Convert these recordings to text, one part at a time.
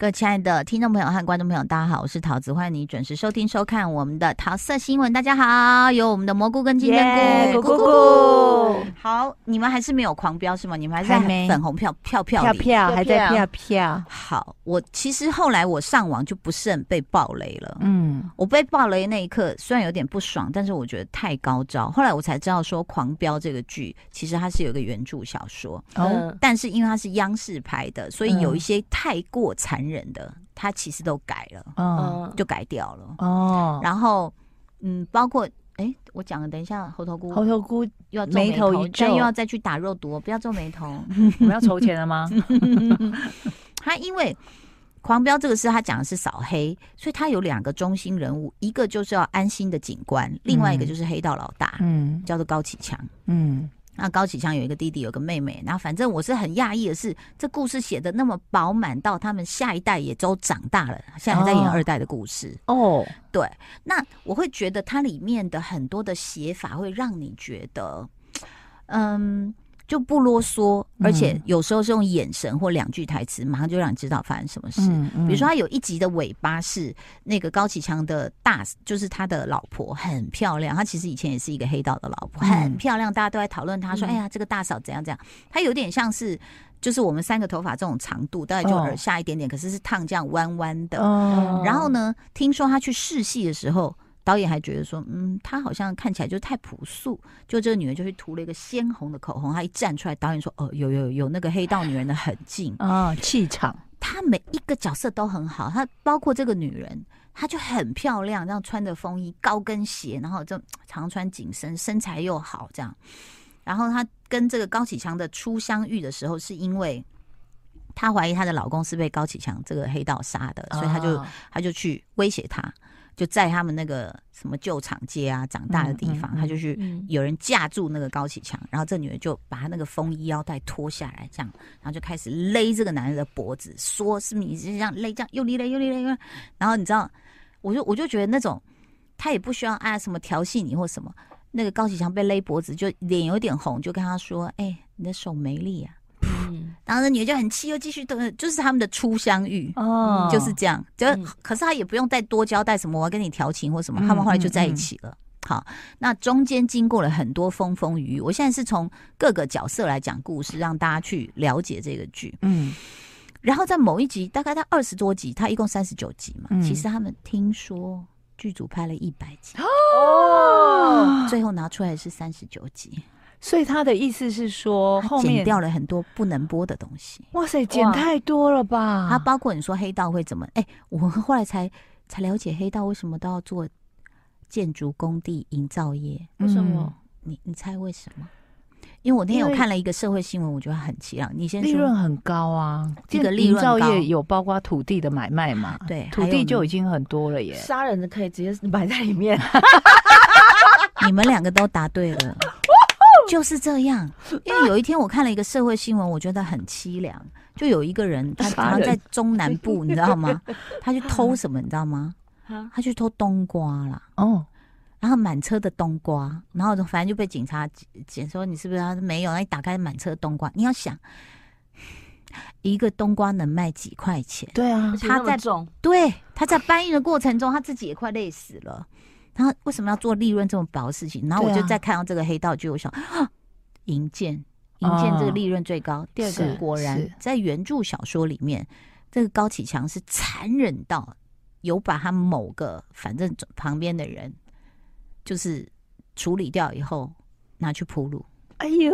各位亲爱的听众朋友和观众朋友，大家好，我是桃子，欢迎你准时收听收看我们的桃色新闻。大家好，有我们的蘑菇跟金针菇，咕咕咕。好，你们还是没有狂飙是吗？你们还是在粉红票票票票票还在票票。好，我其实后来我上网就不是很被暴雷了。嗯，我被暴雷那一刻虽然有点不爽，但是我觉得太高招。后来我才知道说，狂飙这个剧其实它是有一个原著小说，哦，但是因为它是央视拍的，所以有一些太过残忍。人的他其实都改了，嗯，就改掉了哦。然后，嗯，包括哎、欸，我讲了，等一下，猴头菇，猴头菇又要皱眉头，但又要再去打肉毒，不要皱眉头。我们要筹钱了吗？他因为狂飙这个事，他讲的是扫黑，所以他有两个中心人物，一个就是要安心的警官，另外一个就是黑道老大，嗯，叫做高启强，嗯。那高启强有一个弟弟，有个妹妹。然后反正我是很讶异的是，这故事写的那么饱满，到他们下一代也都长大了，现在还在演二代的故事。哦，对。那我会觉得它里面的很多的写法会让你觉得，嗯。就不啰嗦，而且有时候是用眼神或两句台词，马上就让你知道发生什么事。嗯嗯、比如说，他有一集的尾巴是那个高启强的大，就是他的老婆很漂亮。他其实以前也是一个黑道的老婆，很漂亮，大家都在讨论他说：“嗯、哎呀，这个大嫂怎样怎样。”他有点像是，就是我们三个头发这种长度，大概就耳下一点点，哦、可是是烫这样弯弯的。哦、然后呢，听说他去试戏的时候。导演还觉得说，嗯，她好像看起来就太朴素。就这个女人就去涂了一个鲜红的口红，她一站出来，导演说，哦，有有有那个黑道女人的痕迹啊，气场。她每一个角色都很好，她包括这个女人，她就很漂亮，这样穿着风衣、高跟鞋，然后就常穿紧身，身材又好，这样。然后她跟这个高启强的初相遇的时候，是因为她怀疑她的老公是被高启强这个黑道杀的，所以她就她就去威胁他。就在他们那个什么旧厂街啊长大的地方，他就去有人架住那个高启强，然后这女人就把他那个风衣腰带脱下来，这样，然后就开始勒这个男人的脖子，说是你是这样勒，这样用力勒，用力勒，然后你知道，我就我就觉得那种他也不需要啊什么调戏你或什么，那个高启强被勒脖子就脸有点红，就跟他说，哎、欸，你的手没力啊。嗯，然后那女的就很气，又继续等，就是他们的初相遇哦，就是这样。就、嗯、可是他也不用再多交代什么，我要跟你调情或什么，他们后来就在一起了。好，那中间经过了很多风风雨雨，我现在是从各个角色来讲故事，让大家去了解这个剧。嗯，然后在某一集，大概在二十多集，他一共三十九集嘛。嗯、其实他们听说剧组拍了一百集哦，最后拿出来是三十九集。所以他的意思是说，后面剪掉了很多不能播的东西。哇塞，剪太多了吧？他包括你说黑道会怎么？哎、欸，我们后来才才了解黑道为什么都要做建筑工地营造业。为什么？你你猜为什么？因为我那天有看了一个社会新闻，我觉得很奇妙。你先说，利润很高啊，这个利润造业有包括土地的买卖嘛？对，土地就已经很多了耶。杀人的可以直接埋在里面。你们两个都答对了。就是这样，因为有一天我看了一个社会新闻，我觉得很凄凉。就有一个人，他好像在中南部，你知道吗？他去偷什么，你知道吗？他去偷冬瓜啦。哦，然后满车的冬瓜，然后反正就被警察检说你是不是？他说没有，那你打开满车冬瓜，你要想一个冬瓜能卖几块钱？对啊，他在对他在搬运的过程中，他自己也快累死了。然后为什么要做利润这么薄的事情？然后我就再看到这个黑道剧，我想啊，营建营建这个利润最高。哦、第二个果然在原著小说里面，这个高启强是残忍到有把他某个反正旁边的人就是处理掉以后拿去铺路。哎呦，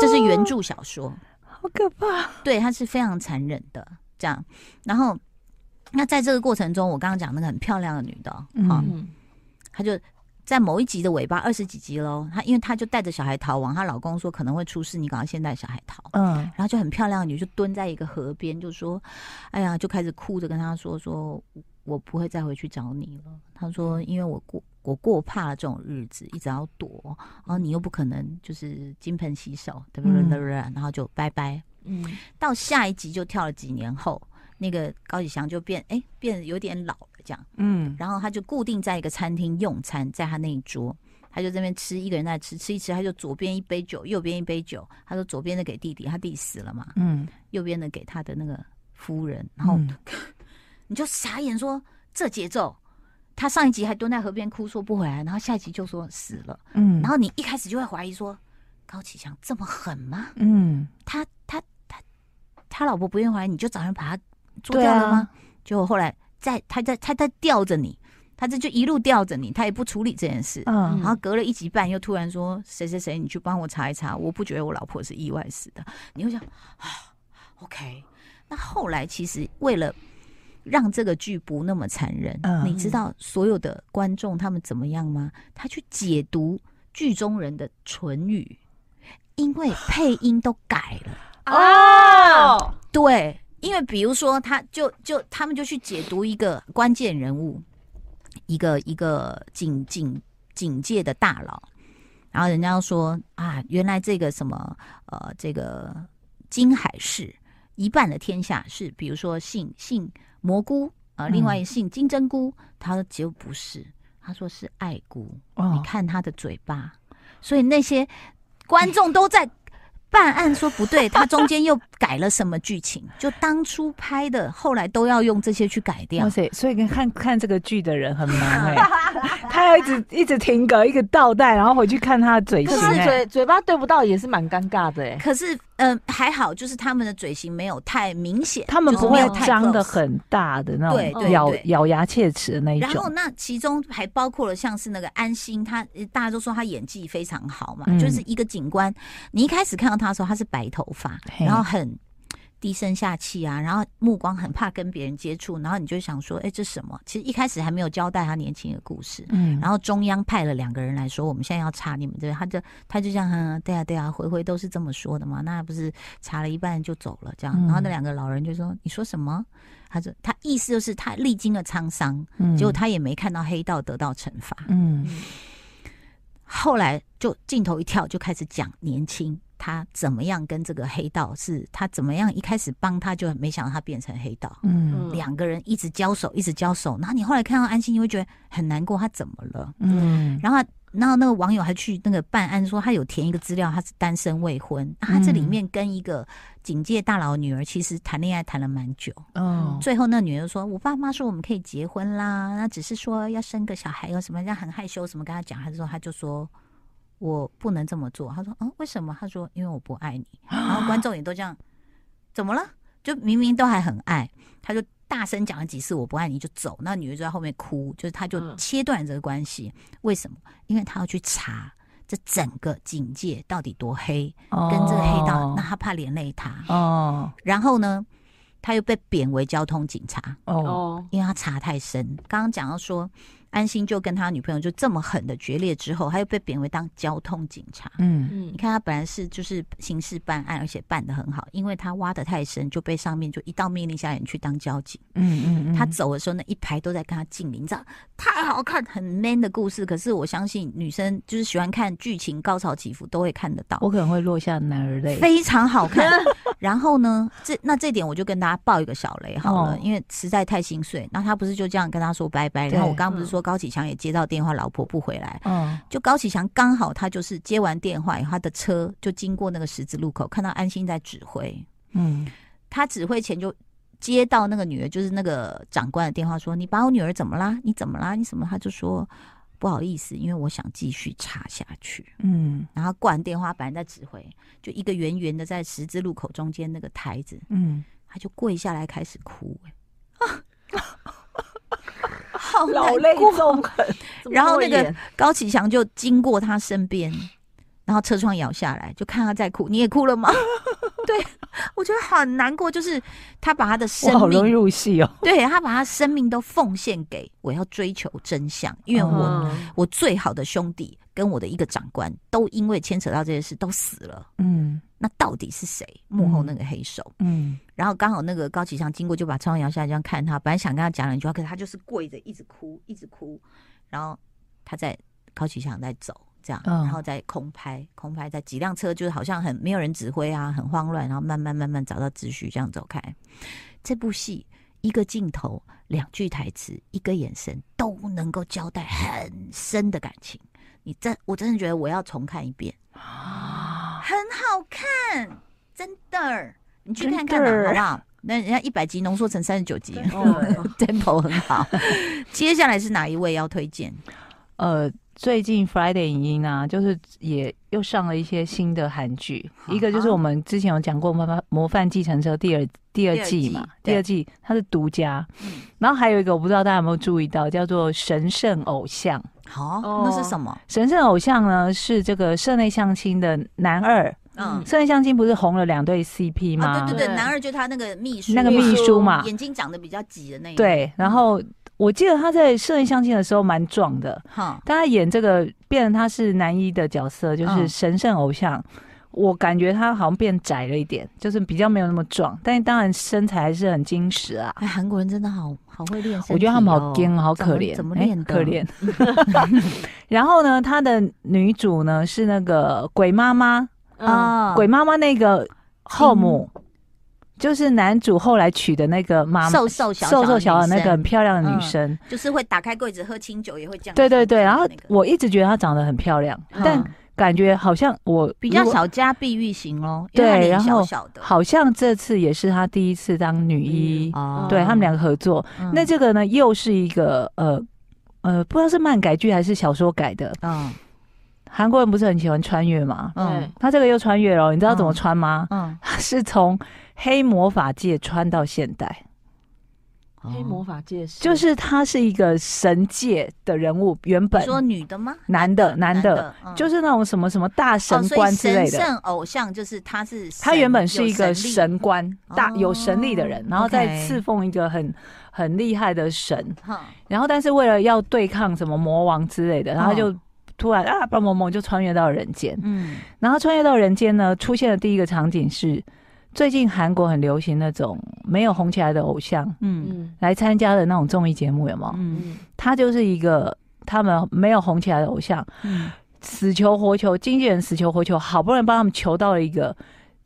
这是原著小说，好可怕！对，他是非常残忍的这样。然后那在这个过程中，我刚刚讲那个很漂亮的女的，嗯。他就在某一集的尾巴二十几集喽，他因为他就带着小孩逃亡，她老公说可能会出事，你赶快先带小孩逃。嗯，然后就很漂亮的女就蹲在一个河边，就说：“哎呀，就开始哭着跟他说说。”我不会再回去找你了。他说：“因为我过我过怕了这种日子，一直要躲，然后你又不可能就是金盆洗手，对不对？嗯、然后就拜拜。嗯，到下一集就跳了几年后，那个高启祥就变哎变得有点老了这样。嗯，然后他就固定在一个餐厅用餐，在他那一桌，他就这边吃，一个人在吃，吃一吃，他就左边一杯酒，右边一杯酒。他说左边的给弟弟，他弟死了嘛。嗯，右边的给他的那个夫人，然后。嗯”你就傻眼说这节奏，他上一集还蹲在河边哭说不回来，然后下一集就说死了，嗯，然后你一开始就会怀疑说高启强这么狠吗？嗯，他他他他老婆不愿意回来，你就找人把他做掉了吗？结果、啊、后来在他在他在吊着你，他这就一路吊着你，他也不处理这件事，嗯，然后隔了一集半又突然说谁谁谁，你去帮我查一查，我不觉得我老婆是意外死的，你会想啊，OK，那后来其实为了。让这个剧不那么残忍，嗯、你知道所有的观众他们怎么样吗？他去解读剧中人的唇语，因为配音都改了哦。对，因为比如说，他就就他们就去解读一个关键人物，一个一个警警警界的大佬，然后人家说啊，原来这个什么呃，这个金海市一半的天下是，比如说姓姓。蘑菇啊、呃，另外一姓金针菇，嗯、他说结果不是，他说是爱菇。哦、你看他的嘴巴，所以那些观众都在办案，说不对，他中间又改了什么剧情？就当初拍的，后来都要用这些去改掉。哇塞！所以跟看看这个剧的人很忙哎、欸，他要一直 一直停格，一个倒带，然后回去看他的嘴型、可是，嘴嘴巴对不到也是蛮尴尬的哎、欸。可是。嗯，还好，就是他们的嘴型没有太明显，他们不会张的很大的那种，对对，咬咬牙切齿的那一种。然后那其中还包括了像是那个安心，他大家都说他演技非常好嘛，嗯、就是一个警官，你一开始看到他的时候，他是白头发，然后很。低声下气啊，然后目光很怕跟别人接触，然后你就想说，哎，这什么？其实一开始还没有交代他年轻的故事，嗯，然后中央派了两个人来说，我们现在要查你们这，他就他就这样，对啊对啊，回回都是这么说的嘛，那不是查了一半就走了这样，然后那两个老人就说，你说什么？他说他意思就是他历经了沧桑，嗯，结果他也没看到黑道得到惩罚，嗯，后来就镜头一跳，就开始讲年轻。他怎么样跟这个黑道是？他怎么样一开始帮他，就没想到他变成黑道。嗯，两个人一直交手，一直交手。然后你后来看到安心，你会觉得很难过。他怎么了？嗯，然后然后那个网友还去那个办案，说他有填一个资料，他是单身未婚。他这里面跟一个警界大佬女儿其实谈恋爱谈了蛮久。嗯，最后那女儿说：“我爸妈说我们可以结婚啦，那只是说要生个小孩，有什么人很害羞，什么跟他讲。”他说他就说。我不能这么做。他说：“嗯，为什么？”他说：“因为我不爱你。”然后观众也都这样，怎么了？就明明都还很爱，他就大声讲了几次“我不爱你”就走。那女的就在后面哭，就是他就切断这个关系。为什么？因为他要去查这整个警界到底多黑，跟这个黑道，那他怕连累他。哦。然后呢，他又被贬为交通警察。哦。因为他查太深。刚刚讲到说。安心就跟他女朋友就这么狠的决裂之后，他又被贬为当交通警察。嗯嗯，你看他本来是就是刑事办案，而且办得很好，因为他挖得太深，就被上面就一道命令下来，你去当交警。嗯嗯嗯，他走的时候那一排都在跟他敬礼，你知道太好看，很 man 的故事。可是我相信女生就是喜欢看剧情高潮起伏都会看得到。我可能会落下男儿泪，非常好看。然后呢，这那这点我就跟大家爆一个小雷好了，哦、因为实在太心碎。那他不是就这样跟他说拜拜？然后我刚刚不是说。高启强也接到电话，老婆不回来。嗯，就高启强刚好他就是接完电话以后，他的车就经过那个十字路口，看到安心在指挥。嗯，他指挥前就接到那个女儿，就是那个长官的电话，说：“你把我女儿怎么啦？你怎么啦？你怎么？”他就说：“不好意思，因为我想继续查下去。”嗯，然后挂完电话，本来在指挥，就一个圆圆的在十字路口中间那个台子，嗯，他就跪下来开始哭，啊。好老泪纵横，然后那个高启强就经过他身边，然后车窗摇下来，就看他在哭，你也哭了吗？对，我觉得很难过，就是他把他的生命，好容易入戏哦。对，他把他生命都奉献给我要追求真相，因为我、嗯、我最好的兄弟跟我的一个长官都因为牵扯到这些事都死了。嗯，那到底是谁幕后那个黑手？嗯，然后刚好那个高启强经过，就把窗摇下来这样看他，本来想跟他讲两句话，可是他就是跪着一直哭，一直哭。然后他在高启强在走。这样，然后再空拍，空拍在几辆车，就是好像很没有人指挥啊，很慌乱，然后慢慢慢慢找到秩序，这样走开。这部戏一个镜头、两句台词、一个眼神都能够交代很深的感情。你真，我真的觉得我要重看一遍啊，很好看，真的，你去看看嘛，好不好？那人家一百集浓缩成三十九集，tempo 很好。接下来是哪一位要推荐？呃。最近 Friday 影音啊，就是也又上了一些新的韩剧，一个就是我们之前有讲过《模范模范继承车》第二第二季嘛，第二季它是独家，然后还有一个我不知道大家有没有注意到，叫做《神圣偶像》。好，那是什么？神圣偶像呢是这个社内相亲的男二，嗯，社内相亲不是红了两对 CP 吗？对对对，男二就他那个秘书，那个秘书嘛，眼睛长得比较挤的那个。对，然后。我记得他在摄影相亲的时候蛮壮的，哈，但他演这个变成他是男一的角色，就是神圣偶像，嗯、我感觉他好像变窄了一点，就是比较没有那么壮，但是当然身材还是很精实啊。哎，韩国人真的好好会练我觉得他们好坚，好可怜，怎么练的？可怜。然后呢，他的女主呢是那个鬼妈妈啊，鬼妈妈那个后母。就是男主后来娶的那个妈妈，瘦瘦小瘦瘦小的那个很漂亮的女生，就是会打开柜子喝清酒，也会这样。对对对，然后我一直觉得她长得很漂亮，但感觉好像我比较小家碧玉型哦。对，然后好像这次也是她第一次当女一，对他们两个合作。那这个呢，又是一个呃呃，不知道是漫改剧还是小说改的。嗯，韩国人不是很喜欢穿越吗？嗯，他这个又穿越了，你知道怎么穿吗？嗯，是从。黑魔法界穿到现代，黑魔法界是就是他是一个神界的人物，原本说女的吗？男的，男的，就是那种什么什么大神官之类的。神圣偶像就是他是，他原本是一个神官，大有神力的人，然后再侍奉一个很很厉害的神。然后但是为了要对抗什么魔王之类的，然后就突然啊，蹦蹦蹦就穿越到人间。嗯，然后穿越到人间呢，出现的第一个场景是。最近韩国很流行那种没有红起来的偶像，嗯，来参加的那种综艺节目，有没有？嗯，他就是一个他们没有红起来的偶像，嗯，死求活求，经纪人死求活求，好不容易帮他们求到了一个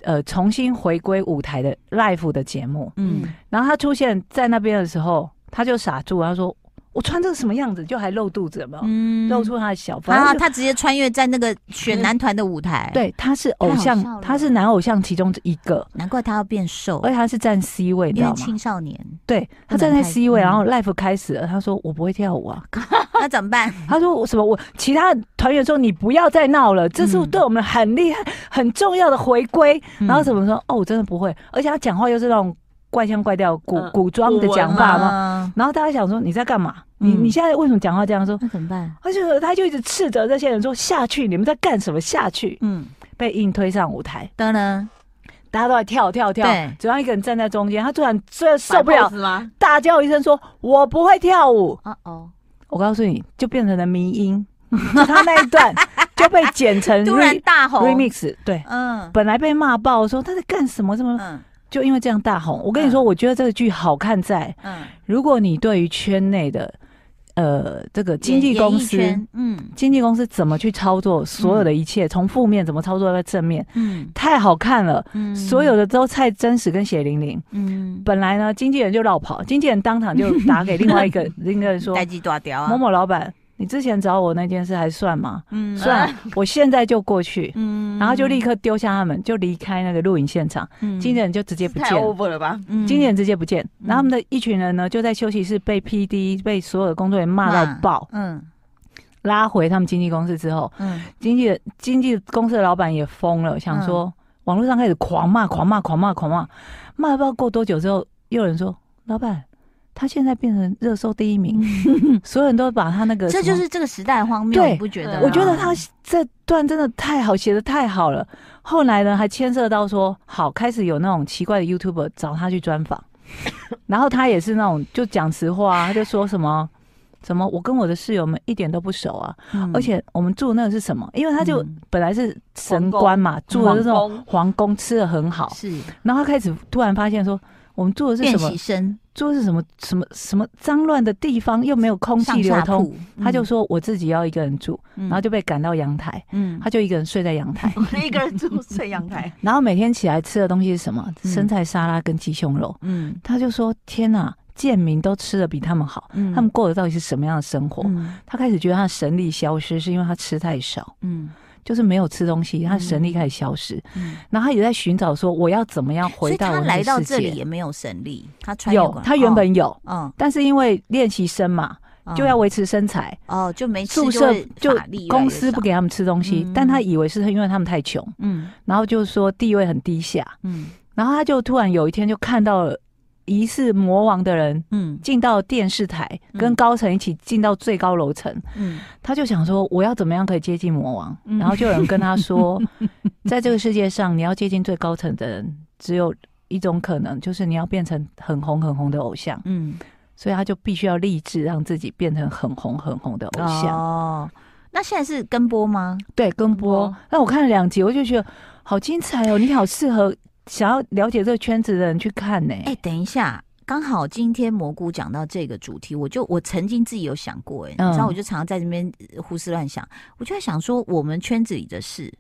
呃重新回归舞台的 live 的节目，嗯，然后他出现在那边的时候，他就傻住，他说。我穿这个什么样子，就还露肚子有没有？嗯，露出他的小。然后他直接穿越在那个选男团的舞台。对，他是偶像，他是男偶像其中一个。难怪他要变瘦，而且他是站 C 位，因为？青少年。对，他站在 C 位，然后 Life 开始了。他说：“我不会跳舞啊。”那怎么办？他说：“我什么？我其他团员说你不要再闹了，这是对我们很厉害、很重要的回归。”然后怎么说？哦，我真的不会。而且他讲话又是那种。怪腔怪调、古古装的讲话吗？然后大家想说，你在干嘛？你你现在为什么讲话这样说？那怎么办？他就他就一直斥责这些人说，下去，你们在干什么？下去。嗯，被硬推上舞台，当然大家都在跳跳跳，只要一个人站在中间，他突然突然受不了，大叫一声说：“我不会跳舞。”哦，我告诉你就变成了迷音，就他那一段 就被剪成 突然大吼 remix。对，嗯，本来被骂爆说他在干什么？什么？就因为这样大红，我跟你说，我觉得这个剧好看在，嗯，如果你对于圈内的，呃，这个经纪公司，嗯，经纪公司怎么去操作所有的一切，从负面怎么操作到正面，嗯，太好看了，嗯，所有的都太真实跟血淋淋，嗯，本来呢，经纪人就绕跑，经纪人当场就打给另外一个 另一个人说，某某老板。你之前找我那件事还算吗？嗯，算。我现在就过去，嗯，然后就立刻丢下他们，就离开那个录影现场。嗯，经纪人就直接不见了。太 over 了吧？嗯，经纪人直接不见，然后他们的一群人呢，就在休息室被 PD 被所有的工作人员骂到爆。嗯，拉回他们经纪公司之后，嗯，经纪人经纪公司的老板也疯了，想说网络上开始狂骂、狂骂、狂骂、狂骂，骂了不知道过多久之后，又有人说：“老板，他现在变成热搜第一名，所有人都把他那个，这就是这个时代荒谬，你不觉得？我觉得他这段真的太好，写的太好了。后来呢，还牵涉到说，好开始有那种奇怪的 YouTuber 找他去专访，然后他也是那种就讲实话，啊他就说什么什么，我跟我的室友们一点都不熟啊，嗯、而且我们住的那个是什么？因为他就本来是神官嘛，住的这种皇宫，吃的很好，是，然后他开始突然发现说。我们住的是什么？住的是什么什么什么脏乱的地方，又没有空气流通。他就说我自己要一个人住，然后就被赶到阳台。嗯，他就一个人睡在阳台，一个人住睡阳台。然后每天起来吃的东西是什么？生菜沙拉跟鸡胸肉。嗯，他就说天哪，贱民都吃的比他们好，他们过的到底是什么样的生活？他开始觉得他的神力消失，是因为他吃太少。嗯。就是没有吃东西，他神力开始消失，嗯、然后他也在寻找说我要怎么样回到我的世界。他来到这里也没有神力，他穿有，他原本有，嗯、哦，但是因为练习生嘛，哦、就要维持身材，哦，就没吃宿舍就公司不给他们吃东西，嗯、但他以为是因为他们太穷，嗯，然后就是说地位很低下，嗯，然后他就突然有一天就看到了。疑似魔王的人，嗯，进到电视台，嗯、跟高层一起进到最高楼层，嗯，他就想说，我要怎么样可以接近魔王？嗯、然后就有人跟他说，在这个世界上，你要接近最高层的人，只有一种可能，就是你要变成很红很红的偶像，嗯，所以他就必须要立志让自己变成很红很红的偶像。哦，那现在是跟播吗？对，跟播。那我看了两集，我就觉得好精彩哦，你好适合。想要了解这个圈子的人去看呢、欸？哎、欸，等一下，刚好今天蘑菇讲到这个主题，我就我曾经自己有想过、欸，哎、嗯，你知道，我就常常在这边胡思乱想，我就在想说，我们圈子里的事，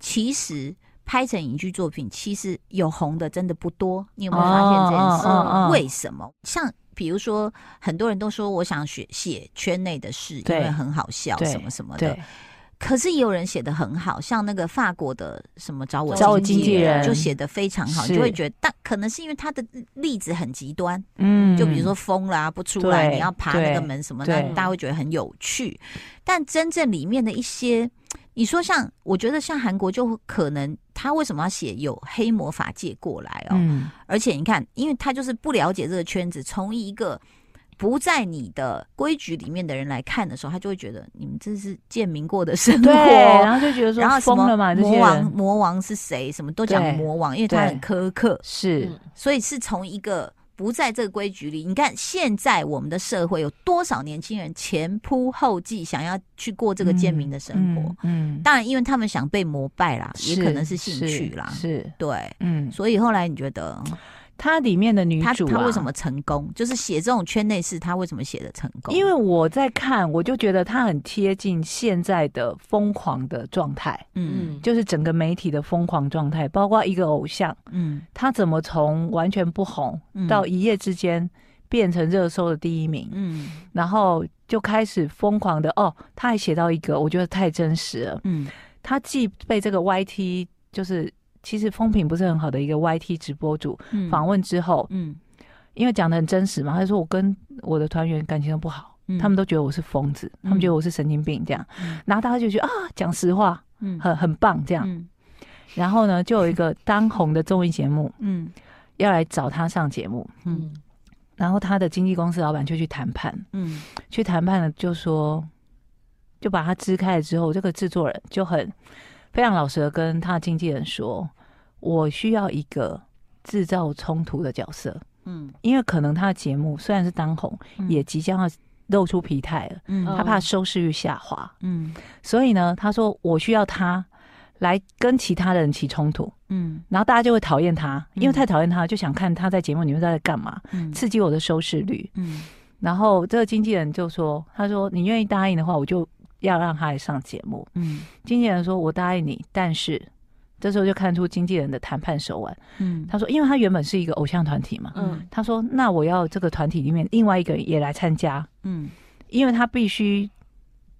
其实拍成影剧作品，其实有红的真的不多。你有没有发现这件事？哦哦哦、为什么？像比如说，很多人都说我想写写圈内的事，因为很好笑，什么什么的。可是也有人写的很好，像那个法国的什么找我找我经纪人就写的非常好，你就会觉得，但可能是因为他的例子很极端，嗯，就比如说疯啦不出来，你要爬那个门什么的，大家会觉得很有趣。但真正里面的一些，你说像我觉得像韩国就可能他为什么要写有黑魔法界过来哦？嗯，而且你看，因为他就是不了解这个圈子，从一个。不在你的规矩里面的人来看的时候，他就会觉得你们这是贱民过的生活，对，然后就觉得说疯了嘛，魔王魔王是谁？什么都讲魔王，因为他很苛刻，是，所以是从一个不在这个规矩里。你看现在我们的社会有多少年轻人前仆后继想要去过这个贱民的生活？嗯，当然，因为他们想被膜拜啦，也可能是兴趣啦，是对，嗯，所以后来你觉得？它里面的女主、啊，她为什么成功？就是写这种圈内事，她为什么写的成功？因为我在看，我就觉得她很贴近现在的疯狂的状态。嗯，就是整个媒体的疯狂状态，包括一个偶像，嗯，他怎么从完全不红到一夜之间变成热搜的第一名？嗯，然后就开始疯狂的哦，他还写到一个，我觉得太真实了。嗯，他既被这个 YT 就是。其实风评不是很好的一个 YT 直播主访问之后，嗯，因为讲的很真实嘛，他说我跟我的团员感情都不好，嗯，他们都觉得我是疯子，他们觉得我是神经病这样，然后大家就觉得啊，讲实话，嗯，很很棒这样，然后呢，就有一个当红的综艺节目，嗯，要来找他上节目，嗯，然后他的经纪公司老板就去谈判，嗯，去谈判了，就说就把他支开了之后，这个制作人就很。非常老实的跟他的经纪人说：“我需要一个制造冲突的角色，嗯，因为可能他的节目虽然是当红，嗯、也即将要露出疲态了，嗯，他怕收视率下滑，嗯，所以呢，他说我需要他来跟其他人起冲突，嗯，然后大家就会讨厌他，因为太讨厌他，就想看他在节目里面在干嘛，嗯，刺激我的收视率，嗯，然后这个经纪人就说：他说你愿意答应的话，我就。”要让他来上节目，嗯，经纪人说：“我答应你，但是这时候就看出经纪人的谈判手腕，嗯，他说，因为他原本是一个偶像团体嘛，嗯，他说，那我要这个团体里面另外一个人也来参加，嗯，因为他必须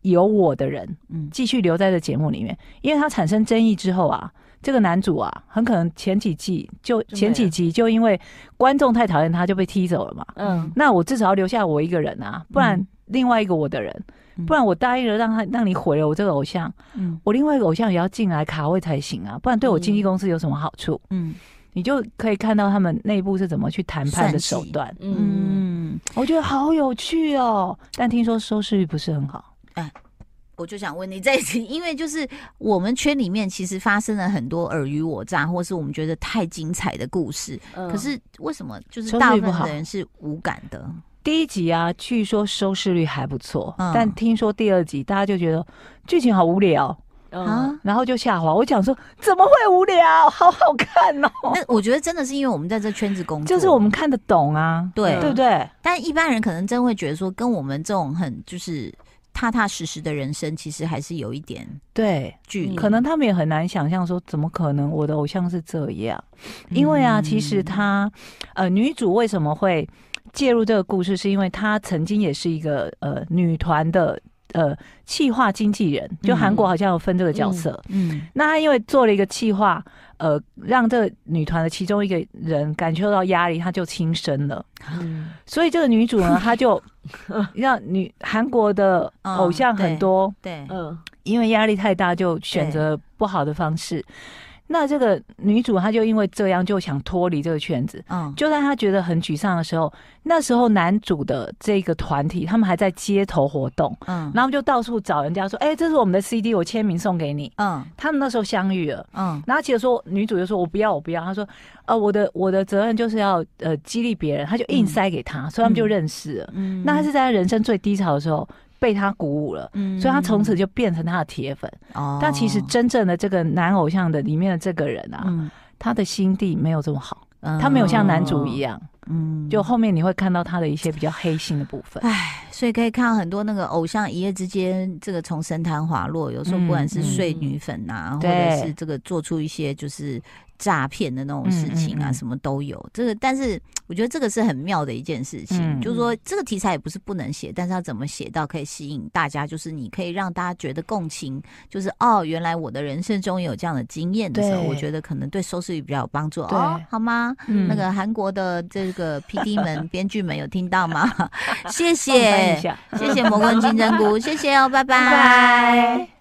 有我的人，嗯，继续留在这节目里面，因为他产生争议之后啊，这个男主啊，很可能前几季就前几集就因为观众太讨厌他就被踢走了嘛，嗯，那我至少要留下我一个人啊，不然另外一个我的人。”不然我答应了让他让你毁了我这个偶像，嗯，我另外一个偶像也要进来卡位才行啊，不然对我经纪公司有什么好处？嗯，你就可以看到他们内部是怎么去谈判的手段，嗯，嗯，我觉得好有趣哦，但听说收视率不是很好。哎，我就想问你这一题，因为就是我们圈里面其实发生了很多尔虞我诈，或是我们觉得太精彩的故事，嗯、可是为什么就是大部分的人是无感的？第一集啊，据说收视率还不错，嗯、但听说第二集大家就觉得剧情好无聊啊，嗯、然后就下滑。我讲说怎么会无聊？好好看哦！那我觉得真的是因为我们在这圈子工作，就是我们看得懂啊，对、嗯、对不对？但一般人可能真会觉得说，跟我们这种很就是踏踏实实的人生，其实还是有一点对距离。可能他们也很难想象说，怎么可能我的偶像是这样？因为啊，其实他呃，女主为什么会？介入这个故事，是因为她曾经也是一个呃女团的呃企划经纪人，就韩国好像有分这个角色。嗯，嗯，那她因为做了一个企划，呃，让这个女团的其中一个人感受到压力，她就轻生了。嗯，所以这个女主呢，她就 让女韩国的偶像很多，嗯、对，嗯，因为压力太大，就选择不好的方式。那这个女主她就因为这样就想脱离这个圈子，嗯，就在她觉得很沮丧的时候，那时候男主的这个团体他们还在街头活动，嗯，然后就到处找人家说，哎、欸，这是我们的 CD，我签名送给你，嗯，他们那时候相遇了，嗯，然后其实说女主就说我不要，我不要，她说，呃，我的我的责任就是要呃激励别人，她就硬塞给他，嗯、所以他们就认识了，嗯，那他是在他人生最低潮的时候。被他鼓舞了，嗯，所以他从此就变成他的铁粉。哦，但其实真正的这个男偶像的里面的这个人啊，嗯，他的心地没有这么好，嗯，他没有像男主一样，嗯，就后面你会看到他的一些比较黑心的部分。哎，所以可以看到很多那个偶像一夜之间这个从神坛滑落，有时候不管是睡女粉呐，或者是这个做出一些就是。诈骗的那种事情啊，什么都有。这个，但是我觉得这个是很妙的一件事情，就是说这个题材也不是不能写，但是要怎么写到可以吸引大家，就是你可以让大家觉得共情，就是哦，原来我的人生中也有这样的经验的时候，我觉得可能对收视率比较有帮助哦，好吗？那个韩国的这个 PD 们、编剧们有听到吗？谢谢，谢谢蘑菇金针菇，谢谢哦，拜拜。